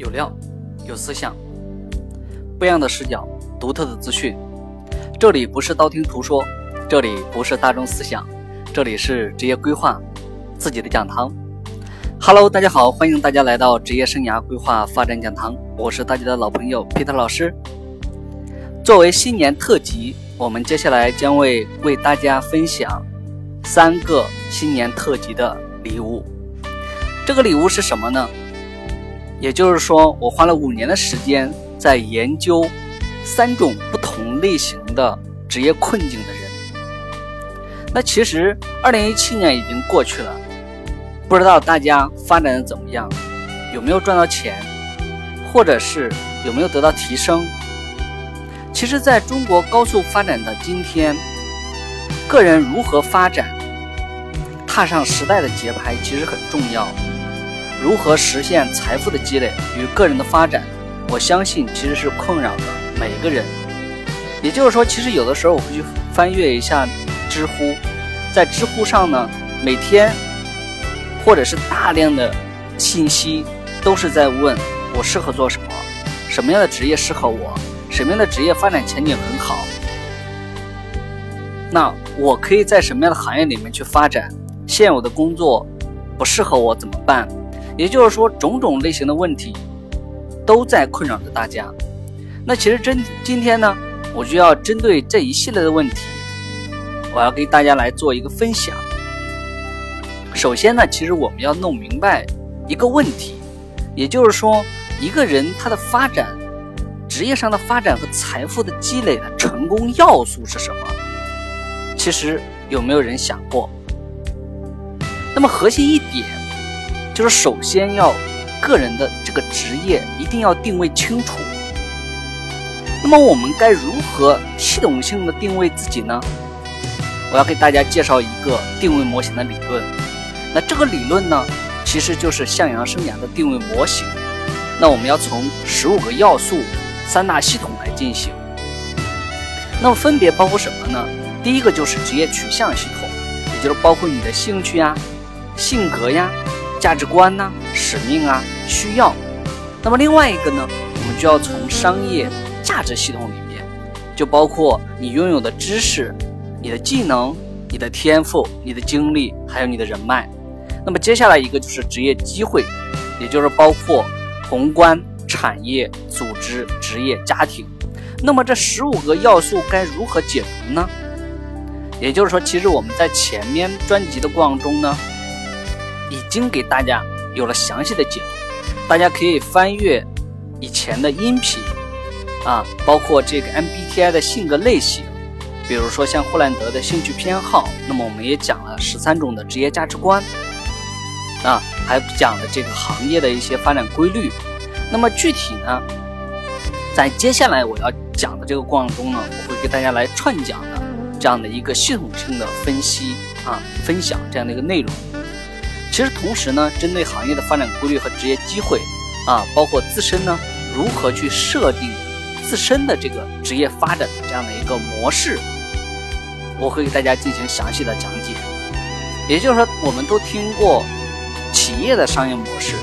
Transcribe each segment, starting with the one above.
有料，有思想，不一样的视角，独特的资讯。这里不是道听途说，这里不是大众思想，这里是职业规划自己的讲堂。Hello，大家好，欢迎大家来到职业生涯规划发展讲堂，我是大家的老朋友 Peter 老师。作为新年特辑，我们接下来将为为大家分享三个新年特辑的礼物。这个礼物是什么呢？也就是说，我花了五年的时间在研究三种不同类型的职业困境的人。那其实，二零一七年已经过去了，不知道大家发展的怎么样，有没有赚到钱，或者是有没有得到提升？其实，在中国高速发展的今天，个人如何发展，踏上时代的节拍，其实很重要。如何实现财富的积累与个人的发展？我相信其实是困扰的每一个人。也就是说，其实有的时候我会去翻阅一下知乎，在知乎上呢，每天或者是大量的信息都是在问我适合做什么，什么样的职业适合我，什么样的职业发展前景很好。那我可以在什么样的行业里面去发展？现有的工作不适合我怎么办？也就是说，种种类型的问题都在困扰着大家。那其实真今天呢，我就要针对这一系列的问题，我要给大家来做一个分享。首先呢，其实我们要弄明白一个问题，也就是说，一个人他的发展、职业上的发展和财富的积累的成功要素是什么？其实有没有人想过？那么核心一点。就是首先要个人的这个职业一定要定位清楚。那么我们该如何系统性的定位自己呢？我要给大家介绍一个定位模型的理论。那这个理论呢，其实就是向阳生涯的定位模型。那我们要从十五个要素、三大系统来进行。那么分别包括什么呢？第一个就是职业取向系统，也就是包括你的兴趣呀、性格呀。价值观呢，使命啊，需要。那么另外一个呢，我们就要从商业价值系统里面，就包括你拥有的知识、你的技能、你的天赋、你的经历，还有你的人脉。那么接下来一个就是职业机会，也就是包括宏观、产业、组织、职业、家庭。那么这十五个要素该如何解读呢？也就是说，其实我们在前面专辑的过程中呢。已经给大家有了详细的解读，大家可以翻阅以前的音频啊，包括这个 MBTI 的性格类型，比如说像霍兰德的兴趣偏好，那么我们也讲了十三种的职业价值观啊，还讲了这个行业的一些发展规律。那么具体呢，在接下来我要讲的这个过程中呢，我会给大家来串讲的这样的一个系统性的分析啊，分享这样的一个内容。其实同时呢，针对行业的发展规律和职业机会，啊，包括自身呢如何去设定自身的这个职业发展的这样的一个模式，我会给大家进行详细的讲解。也就是说，我们都听过企业的商业模式，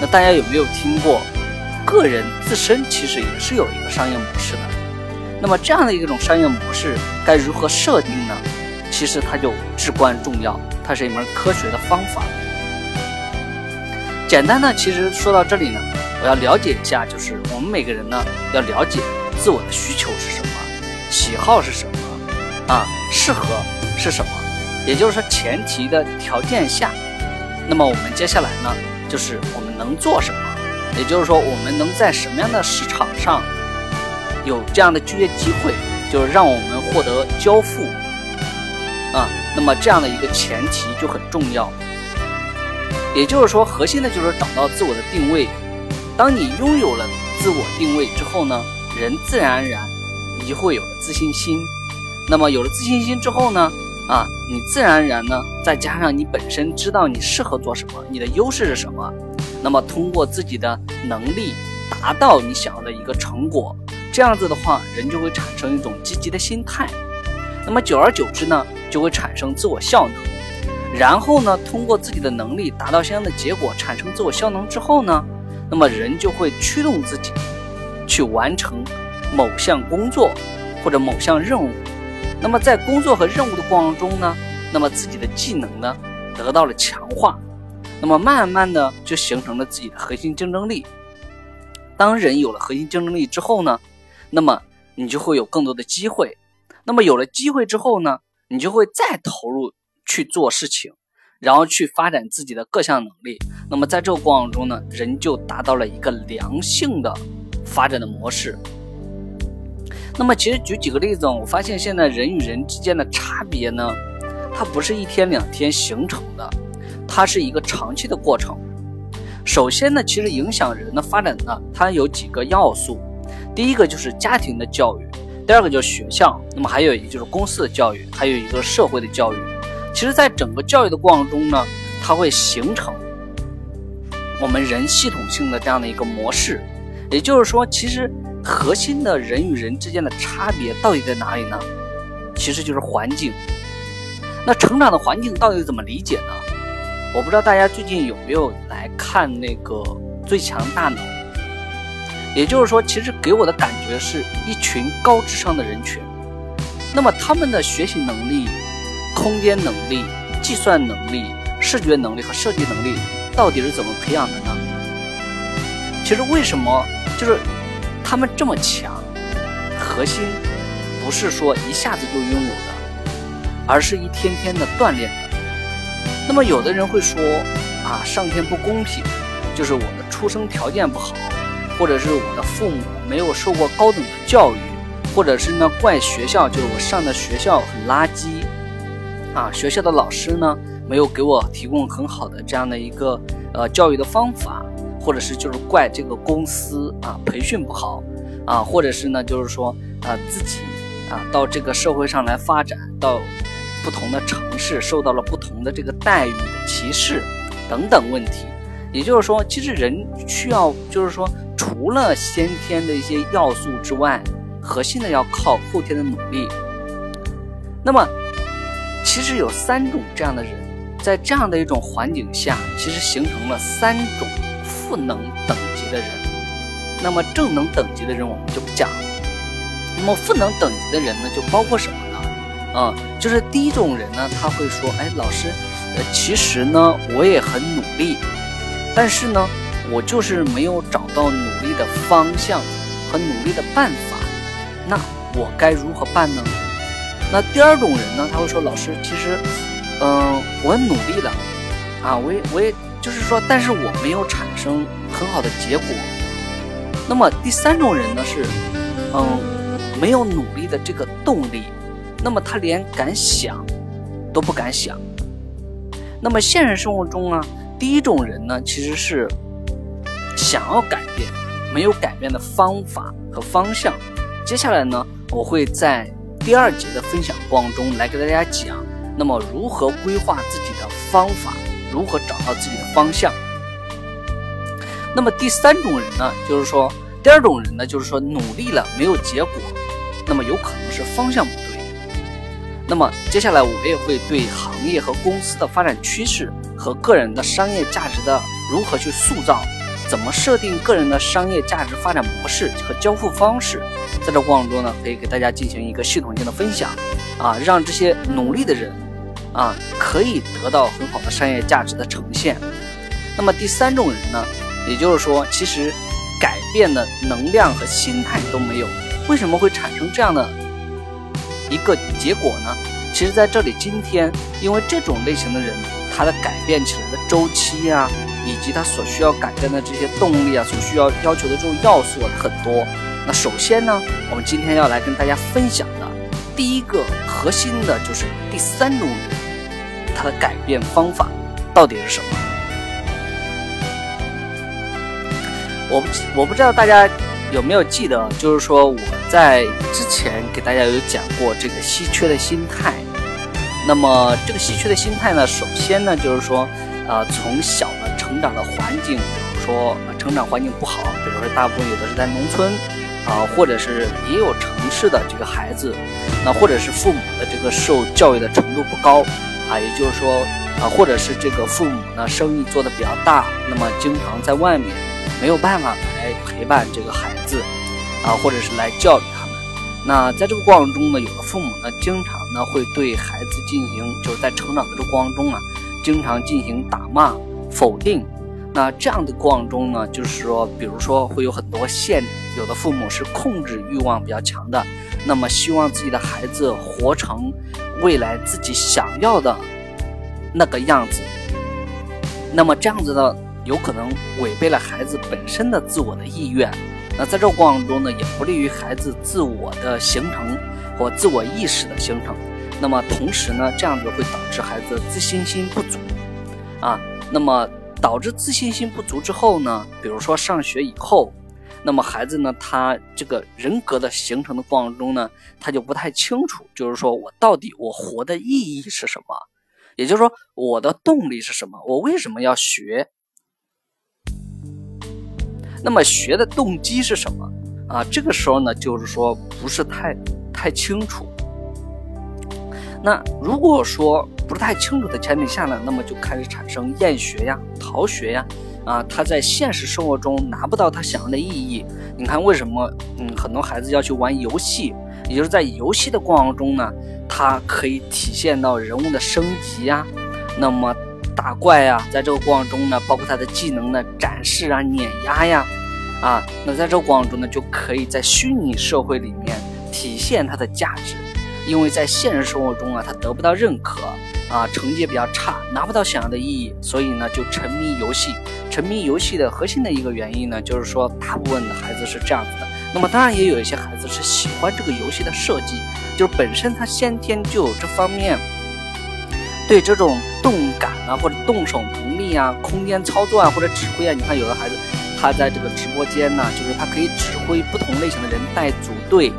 那大家有没有听过个人自身其实也是有一个商业模式的？那么这样的一种商业模式该如何设定呢？其实它就至关重要，它是一门科学的方法。简单呢，其实说到这里呢，我要了解一下，就是我们每个人呢，要了解自我的需求是什么，喜好是什么，啊，适合是什么，也就是说前提的条件下，那么我们接下来呢，就是我们能做什么，也就是说我们能在什么样的市场上有这样的就业机会，就是让我们获得交付，啊，那么这样的一个前提就很重要。也就是说，核心的就是找到自我的定位。当你拥有了自我定位之后呢，人自然而然你就会有了自信心。那么有了自信心之后呢，啊，你自然而然呢，再加上你本身知道你适合做什么，你的优势是什么，那么通过自己的能力达到你想要的一个成果，这样子的话，人就会产生一种积极的心态。那么久而久之呢，就会产生自我效能。然后呢，通过自己的能力达到相应的结果，产生自我效能之后呢，那么人就会驱动自己去完成某项工作或者某项任务。那么在工作和任务的过程中呢，那么自己的技能呢得到了强化，那么慢慢的就形成了自己的核心竞争力。当人有了核心竞争力之后呢，那么你就会有更多的机会。那么有了机会之后呢，你就会再投入去做事情。然后去发展自己的各项能力，那么在这个过程中呢，人就达到了一个良性的发展的模式。那么其实举几个例子，我发现现在人与人之间的差别呢，它不是一天两天形成的，它是一个长期的过程。首先呢，其实影响人的发展呢，它有几个要素，第一个就是家庭的教育，第二个就是学校，那么还有一个就是公司的教育，还有一个社会的教育。其实，在整个教育的过程中呢，它会形成我们人系统性的这样的一个模式。也就是说，其实核心的人与人之间的差别到底在哪里呢？其实就是环境。那成长的环境到底怎么理解呢？我不知道大家最近有没有来看那个《最强大脑》。也就是说，其实给我的感觉是一群高智商的人群。那么他们的学习能力。空间能力、计算能力、视觉能力和设计能力到底是怎么培养的呢？其实为什么就是他们这么强？核心不是说一下子就拥有的，而是一天天的锻炼的。那么有的人会说啊，上天不公平，就是我的出生条件不好，或者是我的父母没有受过高等的教育，或者是呢怪学校，就是我上的学校很垃圾。啊，学校的老师呢，没有给我提供很好的这样的一个呃教育的方法，或者是就是怪这个公司啊培训不好啊，或者是呢就是说啊自己啊到这个社会上来发展，到不同的城市受到了不同的这个待遇的歧视等等问题。也就是说，其实人需要就是说，除了先天的一些要素之外，核心的要靠后天的努力。那么。其实有三种这样的人，在这样的一种环境下，其实形成了三种赋能等级的人。那么正能等级的人我们就不讲了。那么赋能等级的人呢，就包括什么呢？啊，就是第一种人呢，他会说：“哎，老师，呃，其实呢，我也很努力，但是呢，我就是没有找到努力的方向和努力的办法。那我该如何办呢？”那第二种人呢？他会说：“老师，其实，嗯，我努力了，啊，我也我也就是说，但是我没有产生很好的结果。那么第三种人呢是，嗯，没有努力的这个动力，那么他连敢想都不敢想。那么现实生活中呢，第一种人呢其实是想要改变，没有改变的方法和方向。接下来呢，我会在。第二节的分享过程中来给大家讲，那么如何规划自己的方法，如何找到自己的方向。那么第三种人呢，就是说，第二种人呢，就是说努力了没有结果，那么有可能是方向不对。那么接下来我也会对行业和公司的发展趋势和个人的商业价值的如何去塑造。怎么设定个人的商业价值发展模式和交付方式？在这过程中呢，可以给大家进行一个系统性的分享，啊，让这些努力的人，啊，可以得到很好的商业价值的呈现。那么第三种人呢，也就是说，其实改变的能量和心态都没有，为什么会产生这样的一个结果呢？其实在这里，今天因为这种类型的人，他的改变起来的周期呀。以及它所需要改变的这些动力啊，所需要要求的这种要素很多。那首先呢，我们今天要来跟大家分享的第一个核心的就是第三种人，他的改变方法到底是什么？我不我不知道大家有没有记得，就是说我在之前给大家有讲过这个稀缺的心态。那么这个稀缺的心态呢，首先呢就是说，呃，从小呢。成长的环境，比如说成长环境不好，比如说大部分有的是在农村，啊，或者是也有城市的这个孩子，那或者是父母的这个受教育的程度不高，啊，也就是说，啊，或者是这个父母呢生意做的比较大，那么经常在外面，没有办法来陪伴这个孩子啊，或者是来教育他们。那在这个过程中呢，有的父母呢，经常呢会对孩子进行，就是在成长的这个过程中啊，经常进行打骂、否定。那这样的过程中呢，就是说，比如说会有很多限，有的父母是控制欲望比较强的，那么希望自己的孩子活成未来自己想要的那个样子。那么这样子呢，有可能违背了孩子本身的自我的意愿。那在这个过程中呢，也不利于孩子自我的形成或自我意识的形成。那么同时呢，这样子会导致孩子自信心不足啊。那么。导致自信心不足之后呢，比如说上学以后，那么孩子呢，他这个人格的形成的过程中呢，他就不太清楚，就是说我到底我活的意义是什么，也就是说我的动力是什么，我为什么要学？那么学的动机是什么啊？这个时候呢，就是说不是太太清楚。那如果说不太清楚的前提下呢，那么就开始产生厌学呀、逃学呀，啊，他在现实生活中拿不到他想要的意义。你看为什么？嗯，很多孩子要去玩游戏，也就是在游戏的过程中呢，他可以体现到人物的升级呀，那么打怪呀，在这个过程中呢，包括他的技能的展示啊、碾压呀，啊，那在这个过程中呢，就可以在虚拟社会里面体现他的价值。因为在现实生活中啊，他得不到认可啊，成绩也比较差，拿不到想要的意义，所以呢，就沉迷游戏。沉迷游戏的核心的一个原因呢，就是说大部分的孩子是这样子的。那么当然也有一些孩子是喜欢这个游戏的设计，就是本身他先天就有这方面对这种动感啊，或者动手能力啊，空间操作啊，或者指挥啊。你看有的孩子他在这个直播间呢，就是他可以指挥不同类型的人带组队。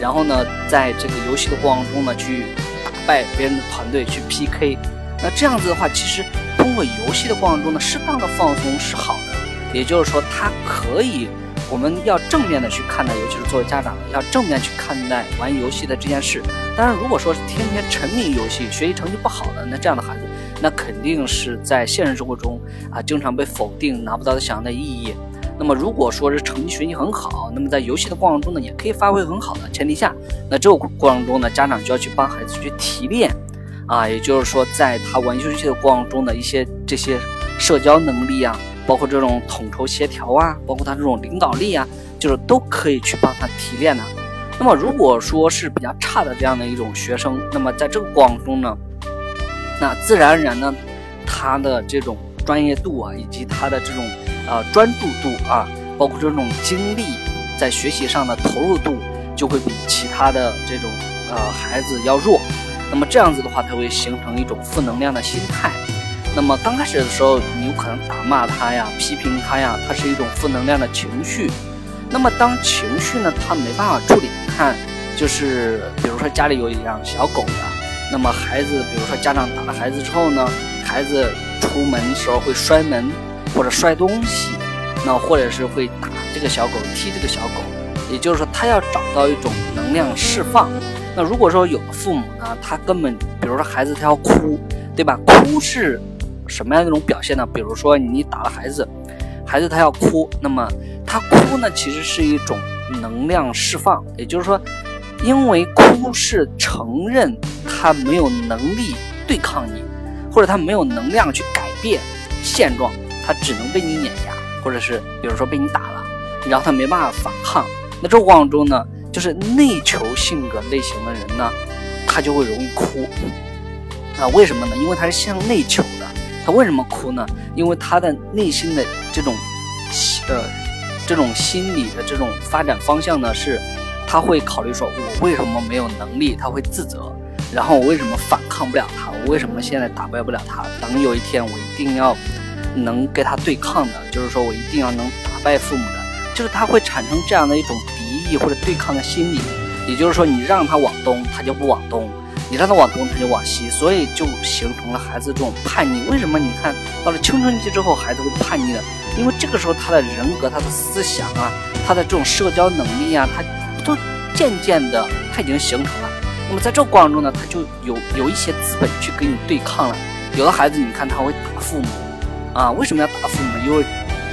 然后呢，在这个游戏的过程中呢，去打败别人的团队，去 PK。那这样子的话，其实通过游戏的过程中呢，适当的放松是好的。也就是说，它可以，我们要正面的去看待，尤其是作为家长，要正面去看待玩游戏的这件事。当然，如果说是天天沉迷游戏，学习成绩不好的，那这样的孩子，那肯定是在现实生活中啊，经常被否定，拿不到他想要的意义。那么如果说是成绩学习很好，那么在游戏的过程中呢，也可以发挥很好的前提下，那这个过程中呢，家长就要去帮孩子去提炼，啊，也就是说，在他玩游戏的过程中的一些这些社交能力啊，包括这种统筹协调啊，包括他这种领导力啊，就是都可以去帮他提炼的。那么如果说是比较差的这样的一种学生，那么在这个过程中呢，那自然而然呢，他的这种专业度啊，以及他的这种。呃，专注度啊，包括这种精力在学习上的投入度，就会比其他的这种呃孩子要弱。那么这样子的话，他会形成一种负能量的心态。那么刚开始的时候，你有可能打骂他呀，批评他呀，他是一种负能量的情绪。那么当情绪呢，他没办法处理，看就是比如说家里有一养小狗的，那么孩子，比如说家长打了孩子之后呢，孩子出门时候会摔门。或者摔东西，那或者是会打这个小狗，踢这个小狗，也就是说，他要找到一种能量释放。那如果说有的父母呢，他根本，比如说孩子他要哭，对吧？哭是什么样的一种表现呢？比如说你打了孩子，孩子他要哭，那么他哭呢，其实是一种能量释放，也就是说，因为哭是承认他没有能力对抗你，或者他没有能量去改变现状。他只能被你碾压，或者是比如说被你打了，然后他没办法反抗。那这过程中呢，就是内求性格类型的人呢，他就会容易哭啊？为什么呢？因为他是向内求的。他为什么哭呢？因为他的内心的这种呃这种心理的这种发展方向呢，是他会考虑说，我为什么没有能力？他会自责，然后我为什么反抗不了他？我为什么现在打败不了他？等有一天我一定要。能跟他对抗的，就是说我一定要能打败父母的，就是他会产生这样的一种敌意或者对抗的心理。也就是说，你让他往东，他就不往东；你让他往东，他就往西。所以就形成了孩子这种叛逆。为什么？你看到了青春期之后，孩子会叛逆的？因为这个时候他的人格、他的思想啊，他的这种社交能力啊，他都渐渐的他已经形成了。那么在这过程中呢，他就有有一些资本去跟你对抗了。有的孩子，你看他会打父母。啊，为什么要打父母？因为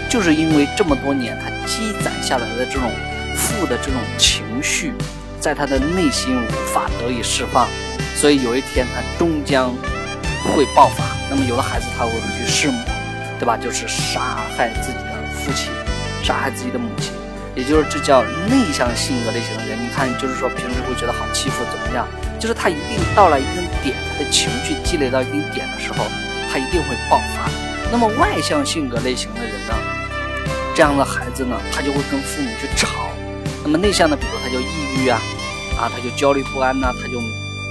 就是因为这么多年他积攒下来的这种负的这种情绪，在他的内心无法得以释放，所以有一天他终将会爆发。那么有的孩子他会去弑母，对吧？就是杀害自己的父亲，杀害自己的母亲，也就是这叫内向性格类型的人。你看，就是说平时会觉得好欺负，怎么样？就是他一定到了一定点，他的情绪积累到一定点的时候，他一定会爆发。那么外向性格类型的人呢，这样的孩子呢，他就会跟父母去吵。那么内向的，比如他就抑郁啊，啊，他就焦虑不安呐，他就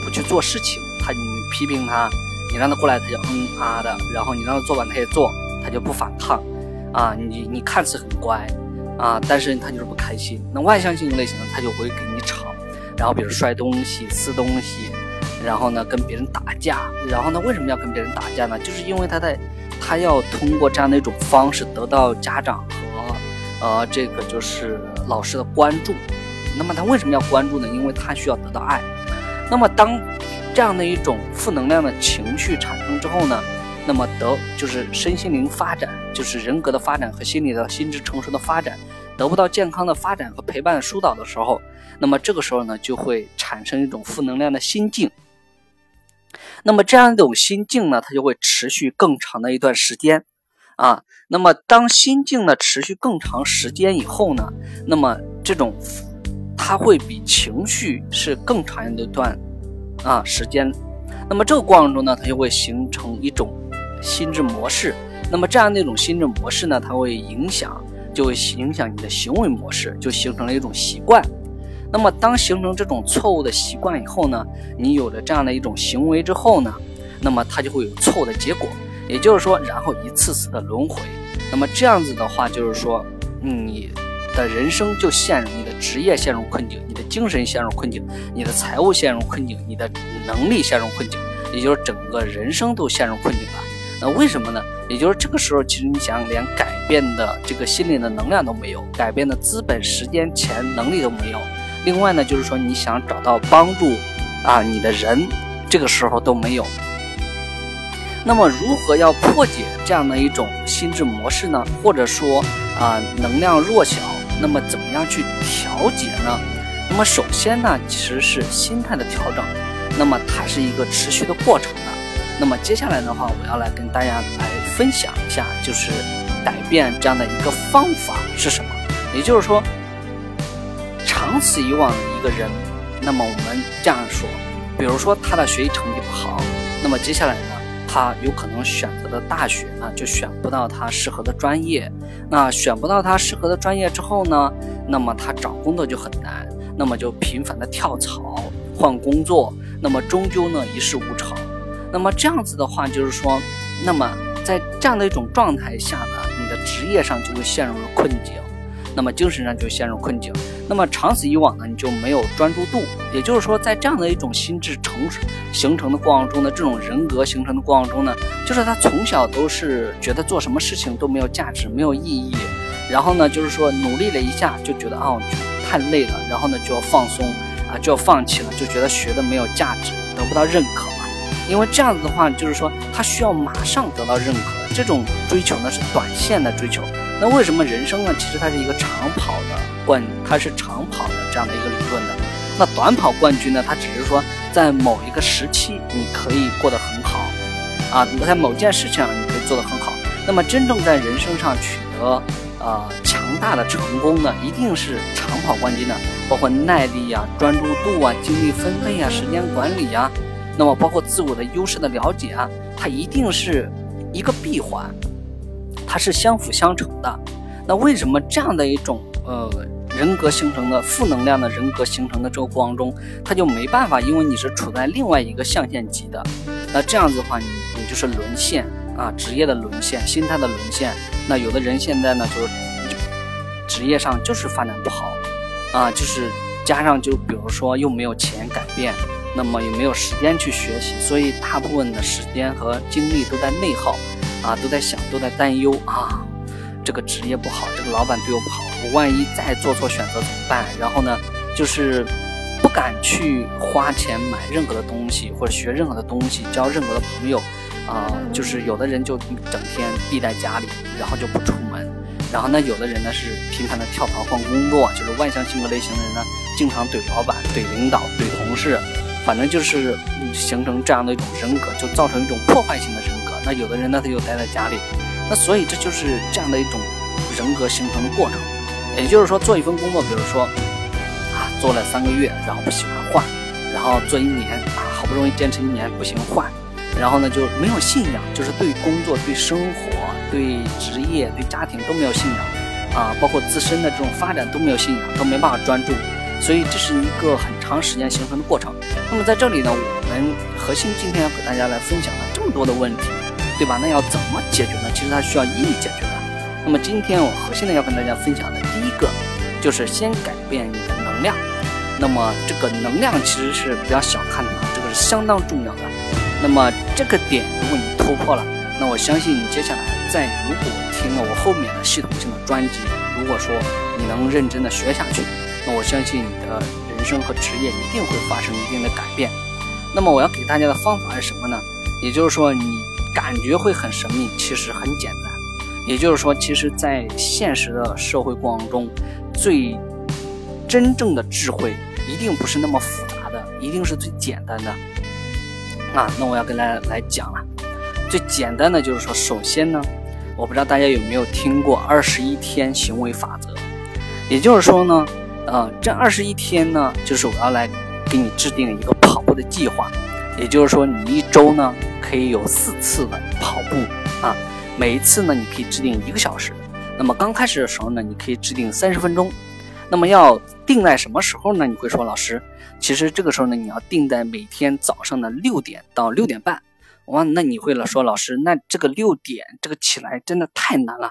不去做事情。他你批评他，你让他过来，他就嗯啊的，然后你让他做完他也做，他就不反抗。啊，你你看似很乖，啊，但是他就是不开心。那外向性格类型的，他就会跟你吵。然后比如摔东西、撕东西，然后呢跟别人打架，然后呢为什么要跟别人打架呢？就是因为他在，他要通过这样的一种方式得到家长和，呃这个就是老师的关注。那么他为什么要关注呢？因为他需要得到爱。那么当这样的一种负能量的情绪产生之后呢，那么得就是身心灵发展，就是人格的发展和心理的心智成熟的发展。得不到健康的发展和陪伴疏导的时候，那么这个时候呢，就会产生一种负能量的心境。那么这样一种心境呢，它就会持续更长的一段时间啊。那么当心境呢持续更长时间以后呢，那么这种它会比情绪是更长一段啊时间。那么这个过程中呢，它就会形成一种心智模式。那么这样的一种心智模式呢，它会影响。就会影响你的行为模式，就形成了一种习惯。那么，当形成这种错误的习惯以后呢，你有了这样的一种行为之后呢，那么它就会有错误的结果。也就是说，然后一次次的轮回。那么这样子的话，就是说，你的人生就陷入，你的职业陷入困境，你的精神陷入困境，你的财务陷入困境，你的能力陷入困境，也就是整个人生都陷入困境了。那为什么呢？也就是这个时候，其实你想连改变的这个心灵的能量都没有，改变的资本、时间、钱、能力都没有。另外呢，就是说你想找到帮助啊，你的人这个时候都没有。那么如何要破解这样的一种心智模式呢？或者说啊，能量弱小，那么怎么样去调节呢？那么首先呢，其实是心态的调整，那么它是一个持续的过程的。那么接下来的话，我要来跟大家来分享一下，就是改变这样的一个方法是什么。也就是说，长此以往的一个人，那么我们这样说，比如说他的学习成绩不好，那么接下来呢，他有可能选择的大学呢就选不到他适合的专业。那选不到他适合的专业之后呢，那么他找工作就很难，那么就频繁的跳槽换工作，那么终究呢一事无成。那么这样子的话，就是说，那么在这样的一种状态下呢，你的职业上就会陷入了困境，那么精神上就陷入困境。那么长此以往呢，你就没有专注度。也就是说，在这样的一种心智成形成的过程中呢，这种人格形成的过程中呢，就是他从小都是觉得做什么事情都没有价值、没有意义，然后呢，就是说努力了一下就觉得哦太累了，然后呢就要放松啊，就要放弃了，就觉得学的没有价值，得不到认可嘛。因为这样子的话，就是说他需要马上得到认可，这种追求呢是短线的追求。那为什么人生呢？其实它是一个长跑的冠，它是长跑的这样的一个理论的。那短跑冠军呢？它只是说在某一个时期你可以过得很好，啊，在某件事情上你可以做得很好。那么真正在人生上取得呃强大的成功呢，一定是长跑冠军的，包括耐力啊、专注度啊、精力分配啊、时间管理啊。那么，包括自我的优势的了解啊，它一定是一个闭环，它是相辅相成的。那为什么这样的一种呃人格形成的负能量的人格形成的这个过程中，它就没办法？因为你是处在另外一个象限级的，那这样子的话，你你就是沦陷啊，职业的沦陷，心态的沦陷。那有的人现在呢，就是职业上就是发展不好啊，就是加上就比如说又没有钱改变。那么也没有时间去学习，所以大部分的时间和精力都在内耗，啊，都在想，都在担忧啊，这个职业不好，这个老板对我不好，我万一再做错选择怎么办？然后呢，就是不敢去花钱买任何的东西，或者学任何的东西，交任何的朋友，啊，就是有的人就整天闭在家里，然后就不出门，然后呢，有的人呢是频繁的跳槽换工作，就是外向性格类型的人呢，经常怼老板、怼领导、怼同事，反正就是形成这样的一种人格，就造成一种破坏性的人。那有的人呢，他就待在家里，那所以这就是这样的一种人格形成的过程。也就是说，做一份工作，比如说啊，做了三个月，然后不喜欢换，然后做一年啊，好不容易坚持一年不行换，然后呢就没有信仰，就是对工作、对生活。对职业、对家庭都没有信仰啊，包括自身的这种发展都没有信仰，都没办法专注，所以这是一个很长时间形成的过程。那么在这里呢，我们核心今天要给大家来分享了这么多的问题，对吧？那要怎么解决呢？其实它需要一一解决的。那么今天我核心的要跟大家分享的第一个，就是先改变你的能量。那么这个能量其实是不要小看的，这个是相当重要的。那么这个点，如果你突破了，那我相信你接下来。再如果听了我后面的系统性的专辑，如果说你能认真的学下去，那我相信你的人生和职业一定会发生一定的改变。那么我要给大家的方法是什么呢？也就是说，你感觉会很神秘，其实很简单。也就是说，其实，在现实的社会过程中，最真正的智慧一定不是那么复杂的，一定是最简单的。啊，那我要跟大家来讲了，最简单的就是说，首先呢。我不知道大家有没有听过二十一天行为法则，也就是说呢，呃，这二十一天呢，就是我要来给你制定一个跑步的计划，也就是说，你一周呢可以有四次的跑步啊，每一次呢你可以制定一个小时。那么刚开始的时候呢，你可以制定三十分钟。那么要定在什么时候呢？你会说，老师，其实这个时候呢，你要定在每天早上的六点到六点半。哇，那你会了说老师，那这个六点这个起来真的太难了。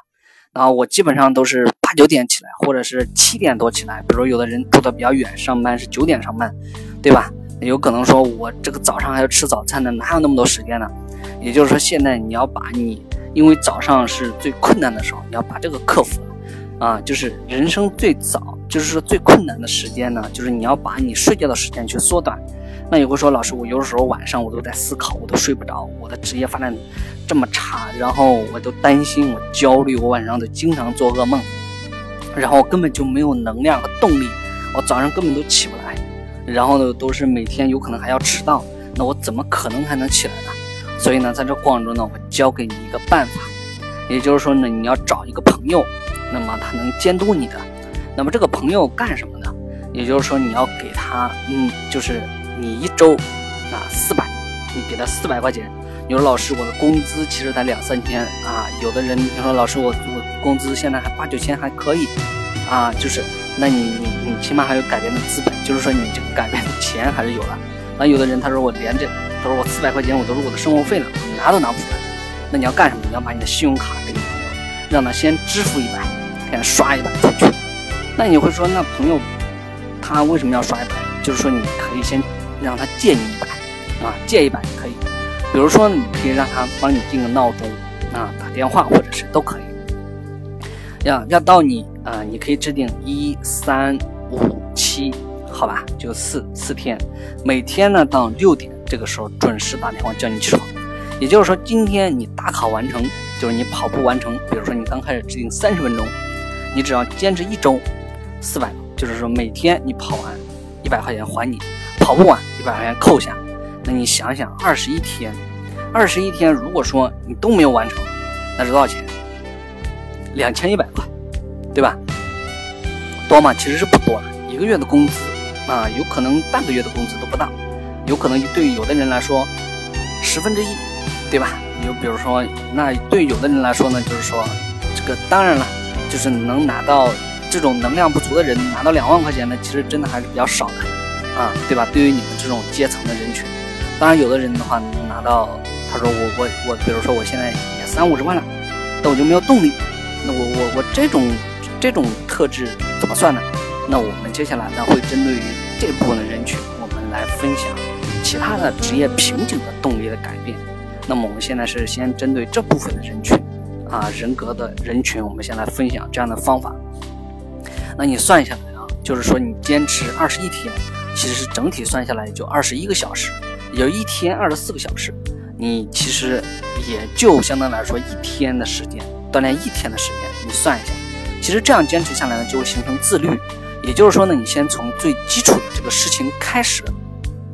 然后我基本上都是八九点起来，或者是七点多起来。比如有的人住的比较远，上班是九点上班，对吧？有可能说我这个早上还要吃早餐呢，哪有那么多时间呢？也就是说，现在你要把你，因为早上是最困难的时候，你要把这个克服啊，就是人生最早，就是说最困难的时间呢，就是你要把你睡觉的时间去缩短。那有个说，老师，我有的时候晚上我都在思考，我都睡不着，我的职业发展这么差，然后我都担心，我焦虑，我晚上都经常做噩梦，然后根本就没有能量和动力，我早上根本都起不来，然后呢，都是每天有可能还要迟到，那我怎么可能还能起来呢？所以呢，在这过程中呢，我教给你一个办法，也就是说呢，你要找一个朋友，那么他能监督你的，那么这个朋友干什么呢？也就是说，你要给他，嗯，就是。你一周啊四百，你给他四百块钱。你说老师，我的工资其实才两三千啊。有的人你说老师，我我工资现在还八九千还可以啊，就是那你你你起码还有改变的资本，就是说你这改变的钱还是有了。那有的人他说我连着，他说我四百块钱我都是我的生活费了，拿都拿不出来。那你要干什么？你要把你的信用卡给你朋友，让他先支付一百，给他刷一百出去。那你会说，那朋友他为什么要刷一百？就是说你可以先。让他借你一百，啊，借一百可以。比如说，你可以让他帮你定个闹钟，啊，打电话或者是都可以。要要到你，呃，你可以制定一三五七，好吧，就四四天，每天呢到六点这个时候准时打电话叫你起床。也就是说，今天你打卡完成，就是你跑步完成。比如说你刚开始制定三十分钟，你只要坚持一周，四百，就是说每天你跑完一百块钱还你。跑不完一百块钱扣下，那你想想，二十一天，二十一天，如果说你都没有完成，那是多少钱？两千一百块，对吧？多吗？其实是不多，一个月的工资啊，有可能半个月的工资都不到，有可能对有的人来说十分之一，对吧？就比如说，那对有的人来说呢，就是说，这个当然了，就是能拿到这种能量不足的人拿到两万块钱呢，其实真的还是比较少的。啊，对吧？对于你们这种阶层的人群，当然有的人的话能拿到，他说我我我，比如说我现在也三五十万了，但我就没有动力。那我我我这种这种特质怎么算呢？那我们接下来呢会针对于这部分的人群，我们来分享其他的职业瓶颈的动力的改变。那么我们现在是先针对这部分的人群啊，人格的人群，我们先来分享这样的方法。那你算一下啊，就是说你坚持二十一天。其实整体算下来就二十一个小时，有一天二十四个小时，你其实也就相当来说一天的时间锻炼一天的时间，你算一下，其实这样坚持下来呢，就会形成自律。也就是说呢，你先从最基础的这个事情开始。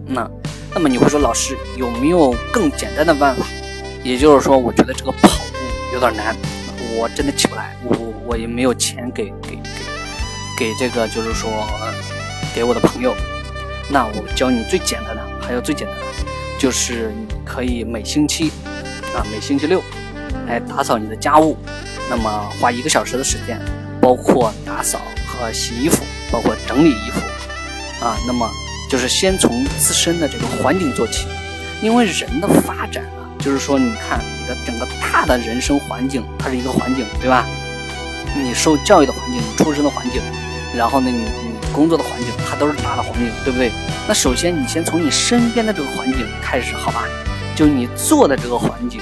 那，那么你会说，老师有没有更简单的办法？也就是说，我觉得这个跑步有点难，我真的起不来，我我也没有钱给给给给这个，就是说给我的朋友。那我教你最简单的，还有最简单的，就是你可以每星期啊，每星期六来打扫你的家务，那么花一个小时的时间，包括打扫和洗衣服。包括整理衣服，啊，那么就是先从自身的这个环境做起，因为人的发展啊，就是说，你看你的整个大的人生环境，它是一个环境，对吧？你受教育的环境，你出生的环境，然后呢，你你工作的环境，它都是大的环境，对不对？那首先你先从你身边的这个环境开始，好吧？就你坐的这个环境，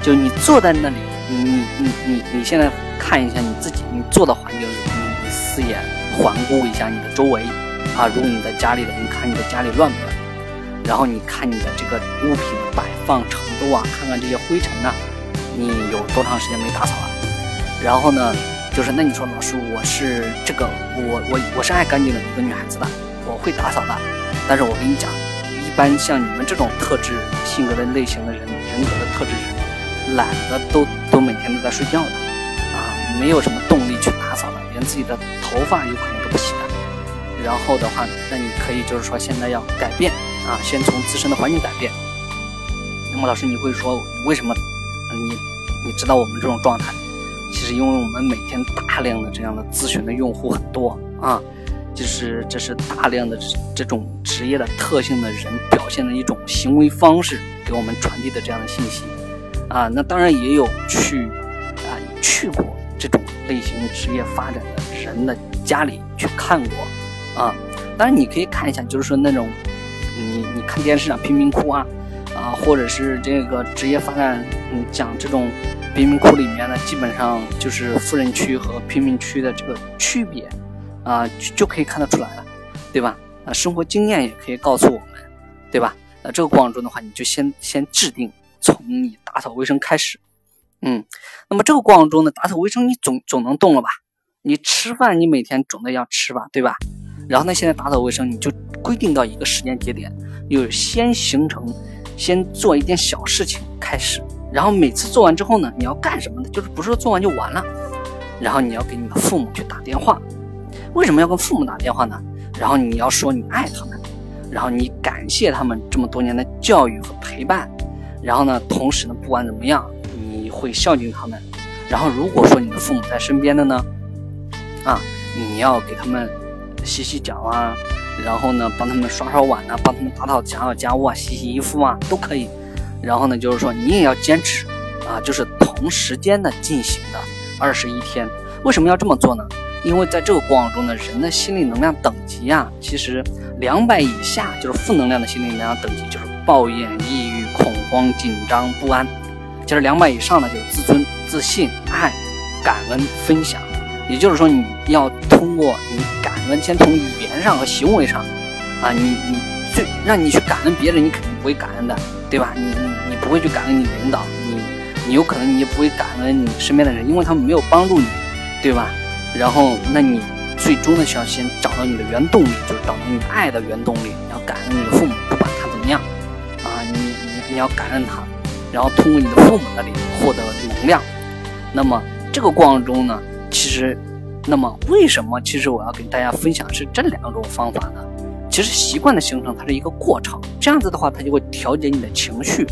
就你坐在那里，你你你你你现在看一下你自己，你坐的环境，你你四眼。环顾一下你的周围，啊，如果你在家里的，你看你的家里乱不乱？然后你看你的这个物品的摆放程度啊，看看这些灰尘呐，你有多长时间没打扫了？然后呢，就是那你说老师，我是这个，我我我是爱干净的一个女孩子的，我会打扫的。但是我跟你讲，一般像你们这种特质性格的类型的人，人格的特质人，懒得都都每天都在睡觉的，没有什么动力去打扫了。连自己的头发有可能都不洗的，然后的话，那你可以就是说现在要改变啊，先从自身的环境改变。那么老师你会说为什么？你你知道我们这种状态，其实因为我们每天大量的这样的咨询的用户很多啊，就是这是大量的这种职业的特性的人表现的一种行为方式给我们传递的这样的信息啊，那当然也有去啊去过。这种类型职业发展的人的家里去看过啊，当然你可以看一下，就是说那种你你看电视上贫民窟啊啊，或者是这个职业发展，嗯，讲这种贫民窟里面呢，基本上就是富人区和贫民区的这个区别啊，就可以看得出来了，对吧？啊，生活经验也可以告诉我们，对吧？那这个过程中的话，你就先先制定，从你打扫卫生开始。嗯，那么这个过程中呢，打扫卫生你总总能动了吧？你吃饭你每天总得要吃吧，对吧？然后呢，现在打扫卫生你就规定到一个时间节点，就先形成，先做一件小事情开始，然后每次做完之后呢，你要干什么呢？就是不是说做完就完了，然后你要给你的父母去打电话，为什么要跟父母打电话呢？然后你要说你爱他们，然后你感谢他们这么多年的教育和陪伴，然后呢，同时呢，不管怎么样。会孝敬他们，然后如果说你的父母在身边的呢，啊，你要给他们洗洗脚啊，然后呢帮他们刷刷碗啊，帮他们打扫家家务啊，洗洗衣服啊，都可以。然后呢就是说你也要坚持啊，就是同时间的进行的二十一天。为什么要这么做呢？因为在这个过程中呢，人的心理能量等级啊，其实两百以下就是负能量的心理能量等级，就是抱怨、抑郁、恐慌、紧张、不安。其实两百以上的就是自尊、自信、爱、感恩、分享。也就是说，你要通过你感恩，先从语言上和行为上，啊，你你最让你去感恩别人，你肯定不会感恩的，对吧？你你你不会去感恩你领导，你你有可能你也不会感恩你身边的人，因为他们没有帮助你，对吧？然后，那你最终呢，需要先找到你的原动力，就是找到你爱的原动力，你要感恩你的父母，不管他怎么样，啊，你你你要感恩他。然后通过你的父母那里获得能量，那么这个过程中呢，其实，那么为什么其实我要跟大家分享是这两种方法呢？其实习惯的形成它是一个过程，这样子的话它就会调节你的情绪，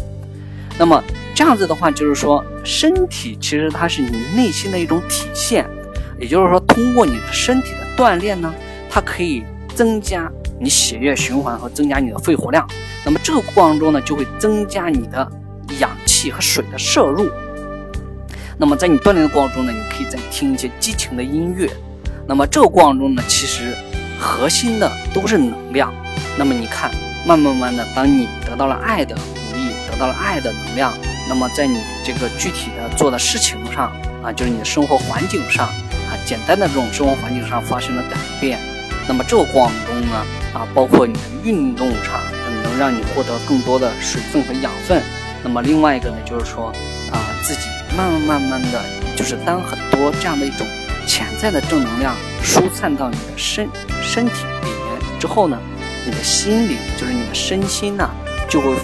那么这样子的话就是说身体其实它是你内心的一种体现，也就是说通过你的身体的锻炼呢，它可以增加你血液循环和增加你的肺活量，那么这个过程中呢就会增加你的。氧气和水的摄入。那么在你锻炼的过程中呢，你可以再听一些激情的音乐。那么这个过程中呢，其实核心的都是能量。那么你看，慢慢慢的，当你得到了爱的鼓励，得到了爱的能量，那么在你这个具体的做的事情上啊，就是你的生活环境上啊，简单的这种生活环境上发生了改变。那么这个过程中呢，啊，包括你的运动上，能让你获得更多的水分和养分。那么另外一个呢，就是说，啊，自己慢慢慢慢的就是当很多这样的一种潜在的正能量疏散到你的身身体里面之后呢，你的心灵就是你的身心呢，就会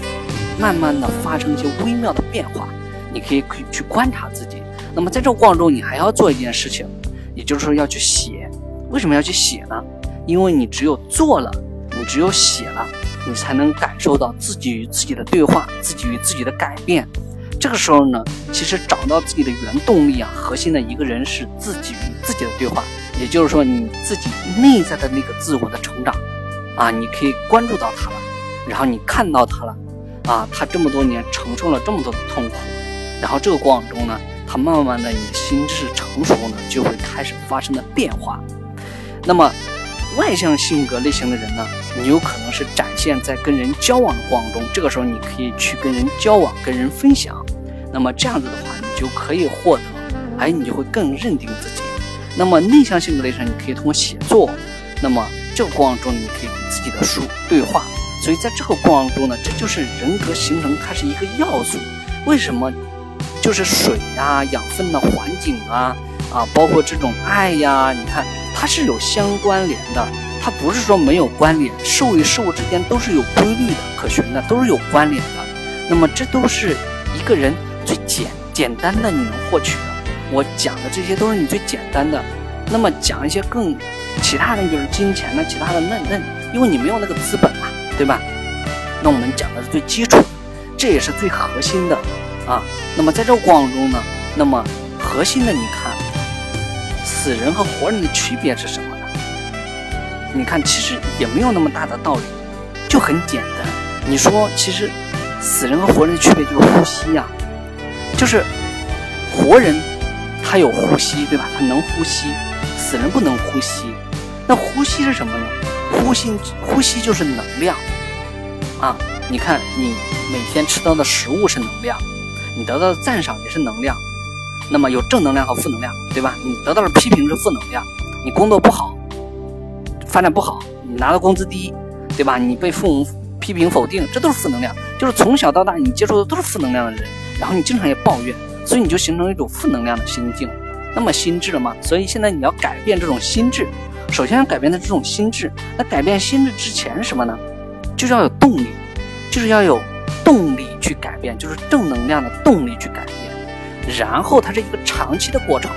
慢慢的发生一些微妙的变化。你可以可以去观察自己。那么在这个过程中，你还要做一件事情，也就是说要去写。为什么要去写呢？因为你只有做了，你只有写了，你才能感受到自己与自己的对话，自己与自己的改变。这个时候呢，其实找到自己的原动力啊，核心的一个人是自己与自己的对话，也就是说你自己内在的那个自我的成长啊，你可以关注到他了，然后你看到他了啊，他这么多年承受了这么多的痛苦，然后这个过程中呢，他慢慢的你的心智成熟呢，就会开始发生的变化。那么外向性格类型的人呢，你有可能是展现在跟人交往的过程中，这个时候你可以去跟人交往，跟人分享。那么这样子的话，你就可以获得，哎，你就会更认定自己。那么内向性格类型，你可以通过写作，那么这个过程中，你可以跟自己的书对话。所以在这个过程中呢，这就是人格形成它是一个要素。为什么？就是水呀、养分的环境啊，啊，包括这种爱呀，你看它是有相关联的，它不是说没有关联。事物与事物之间都是有规律的、可循的，都是有关联的。那么这都是一个人。最简简单的你能获取的，我讲的这些都是你最简单的。那么讲一些更其他的，就是金钱的其他的那那，因为你没有那个资本嘛，对吧？那我们讲的是最基础的，这也是最核心的啊。那么在这个过程中呢，那么核心的你看，死人和活人的区别是什么？你看，其实也没有那么大的道理，就很简单。你说，其实死人和活人的区别就是呼吸呀。就是活人，他有呼吸，对吧？他能呼吸，死人不能呼吸。那呼吸是什么呢？呼吸，呼吸就是能量啊！你看，你每天吃到的食物是能量，你得到的赞赏也是能量。那么有正能量和负能量，对吧？你得到的批评是负能量，你工作不好，发展不好，你拿的工资低，对吧？你被父母批评否定，这都是负能量。就是从小到大，你接触的都是负能量的人。然后你经常也抱怨，所以你就形成一种负能量的心境，那么心智了吗？所以现在你要改变这种心智，首先要改变的这种心智。那改变心智之前什么呢？就是要有动力，就是要有动力去改变，就是正能量的动力去改变。然后它是一个长期的过程，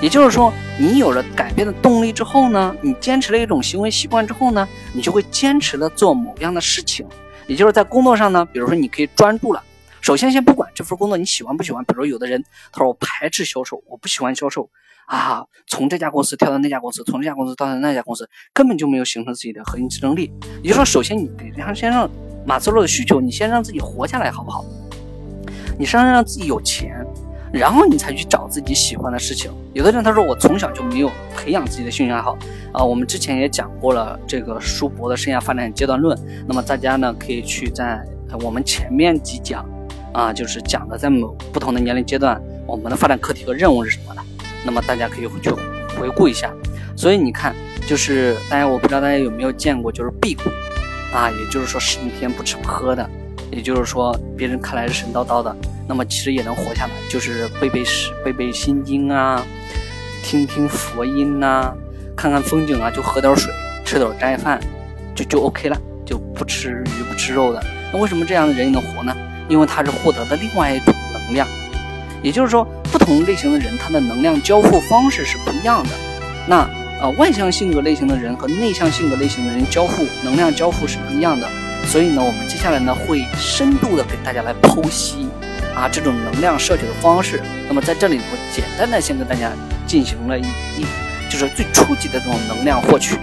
也就是说，你有了改变的动力之后呢，你坚持了一种行为习惯之后呢，你就会坚持的做某样的事情。也就是在工作上呢，比如说你可以专注了。首先，先不管这份工作你喜欢不喜欢，比如有的人他说我排斥销售，我不喜欢销售啊，从这家公司跳到那家公司，从这家公司到那家公司，根本就没有形成自己的核心竞争力。也就是说，首先你得让先让马斯洛的需求，你先让自己活下来，好不好？你先让自己有钱，然后你才去找自己喜欢的事情。有的人他说我从小就没有培养自己的兴趣爱好啊，我们之前也讲过了这个舒博的生涯发展阶段论，那么大家呢可以去在我们前面几讲。啊，就是讲的在某不同的年龄阶段，我们的发展课题和任务是什么的。那么大家可以回去回顾一下。所以你看，就是大家我不知道大家有没有见过，就是辟谷啊，也就是说十几天不吃不喝的，也就是说别人看来是神叨叨的，那么其实也能活下来，就是背背诗、背背心经啊，听听佛音呐，看看风景啊，就喝点水，吃点斋饭，就就 OK 了，就不吃鱼不吃肉的。那为什么这样的人也能活呢？因为他是获得的另外一种能量，也就是说，不同类型的人，他的能量交付方式是不一样的。那呃，外向性格类型的人和内向性格类型的人交付能量交付是不一样的。所以呢，我们接下来呢会深度的给大家来剖析啊这种能量摄取的方式。那么在这里，我简单的先跟大家进行了一一就是最初级的这种能量获取。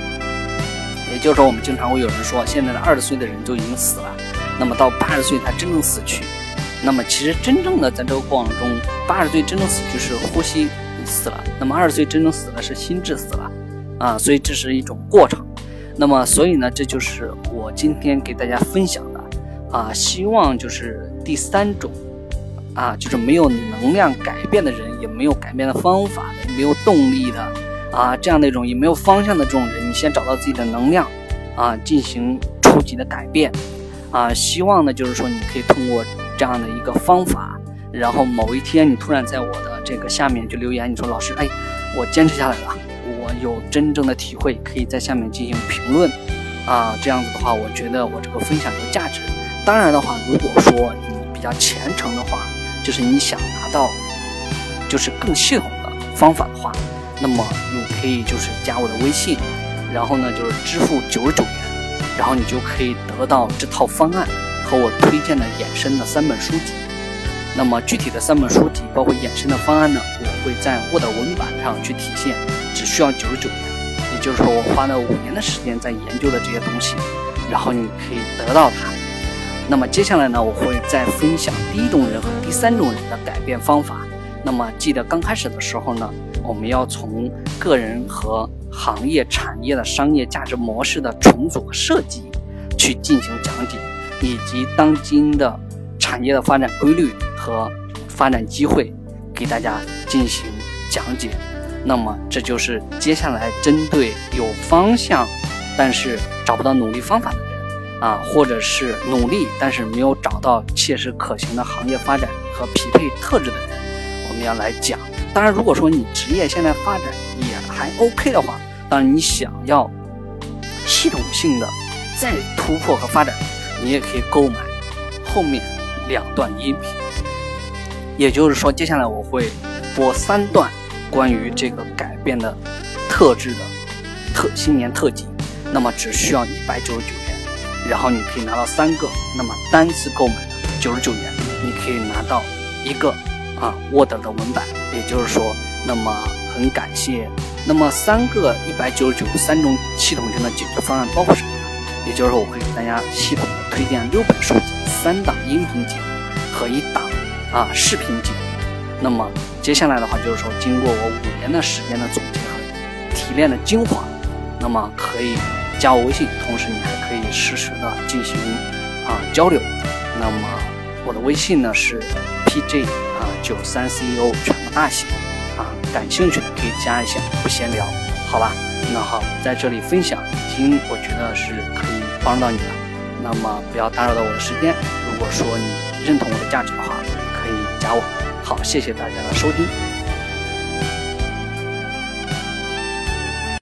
也就是说，我们经常会有人说，现在的二十岁的人就已经死了。那么到八十岁才真正死去，那么其实真正的在这个过程中，八十岁真正死去是呼吸死了，那么二十岁真正死了是心智死了，啊，所以这是一种过程。那么所以呢，这就是我今天给大家分享的，啊，希望就是第三种，啊，就是没有能量改变的人，也没有改变的方法的，没有动力的，啊，这样的一种也没有方向的这种人，你先找到自己的能量，啊，进行初级的改变。啊，希望呢，就是说你可以通过这样的一个方法，然后某一天你突然在我的这个下面就留言，你说老师，哎，我坚持下来了，我有真正的体会，可以在下面进行评论。啊。这样子的话，我觉得我这个分享有价值。当然的话，如果说你比较虔诚的话，就是你想拿到就是更系统的方法的话，那么你可以就是加我的微信，然后呢就是支付九十九元，然后你就可以得到这套方案和我推荐的衍生的三本书籍。那么具体的三本书籍包括衍生的方案呢，我会在 Word 文版上去体现，只需要九十九元。就是说，我花了五年的时间在研究的这些东西，然后你可以得到它。那么接下来呢，我会再分享第一种人和第三种人的改变方法。那么记得刚开始的时候呢，我们要从个人和行业、产业的商业价值模式的重组和设计去进行讲解，以及当今的产业的发展规律和发展机会给大家进行讲解。那么这就是接下来针对有方向，但是找不到努力方法的人。啊，或者是努力但是没有找到切实可行的行业发展和匹配特质的人，我们要来讲。当然，如果说你职业现在发展也还 OK 的话，当然你想要系统性的再突破和发展，你也可以购买后面两段音频。也就是说，接下来我会播三段关于这个改变的特质的特新年特辑，那么只需要一百九十九元。然后你可以拿到三个，那么单次购买九十九元，你可以拿到一个啊 Word 的文版，也就是说，那么很感谢。那么三个一百九十九，三种系统性的解决方案包括什么？也就是说，我会给大家系统的推荐六本书籍、三档音频节目和一档啊视频节目。那么接下来的话就是说，经过我五年的时间的总结和提炼的精华，那么可以。加我微信，同时你还可以实时的进行啊交流。那么我的微信呢是 pj 啊九三 ceo 全部大写啊，感兴趣的可以加一下，不闲聊，好吧？那好，在这里分享已经我觉得是可以帮到你了。那么不要打扰到我的时间。如果说你认同我的价值的话，好，谢谢大家的收听。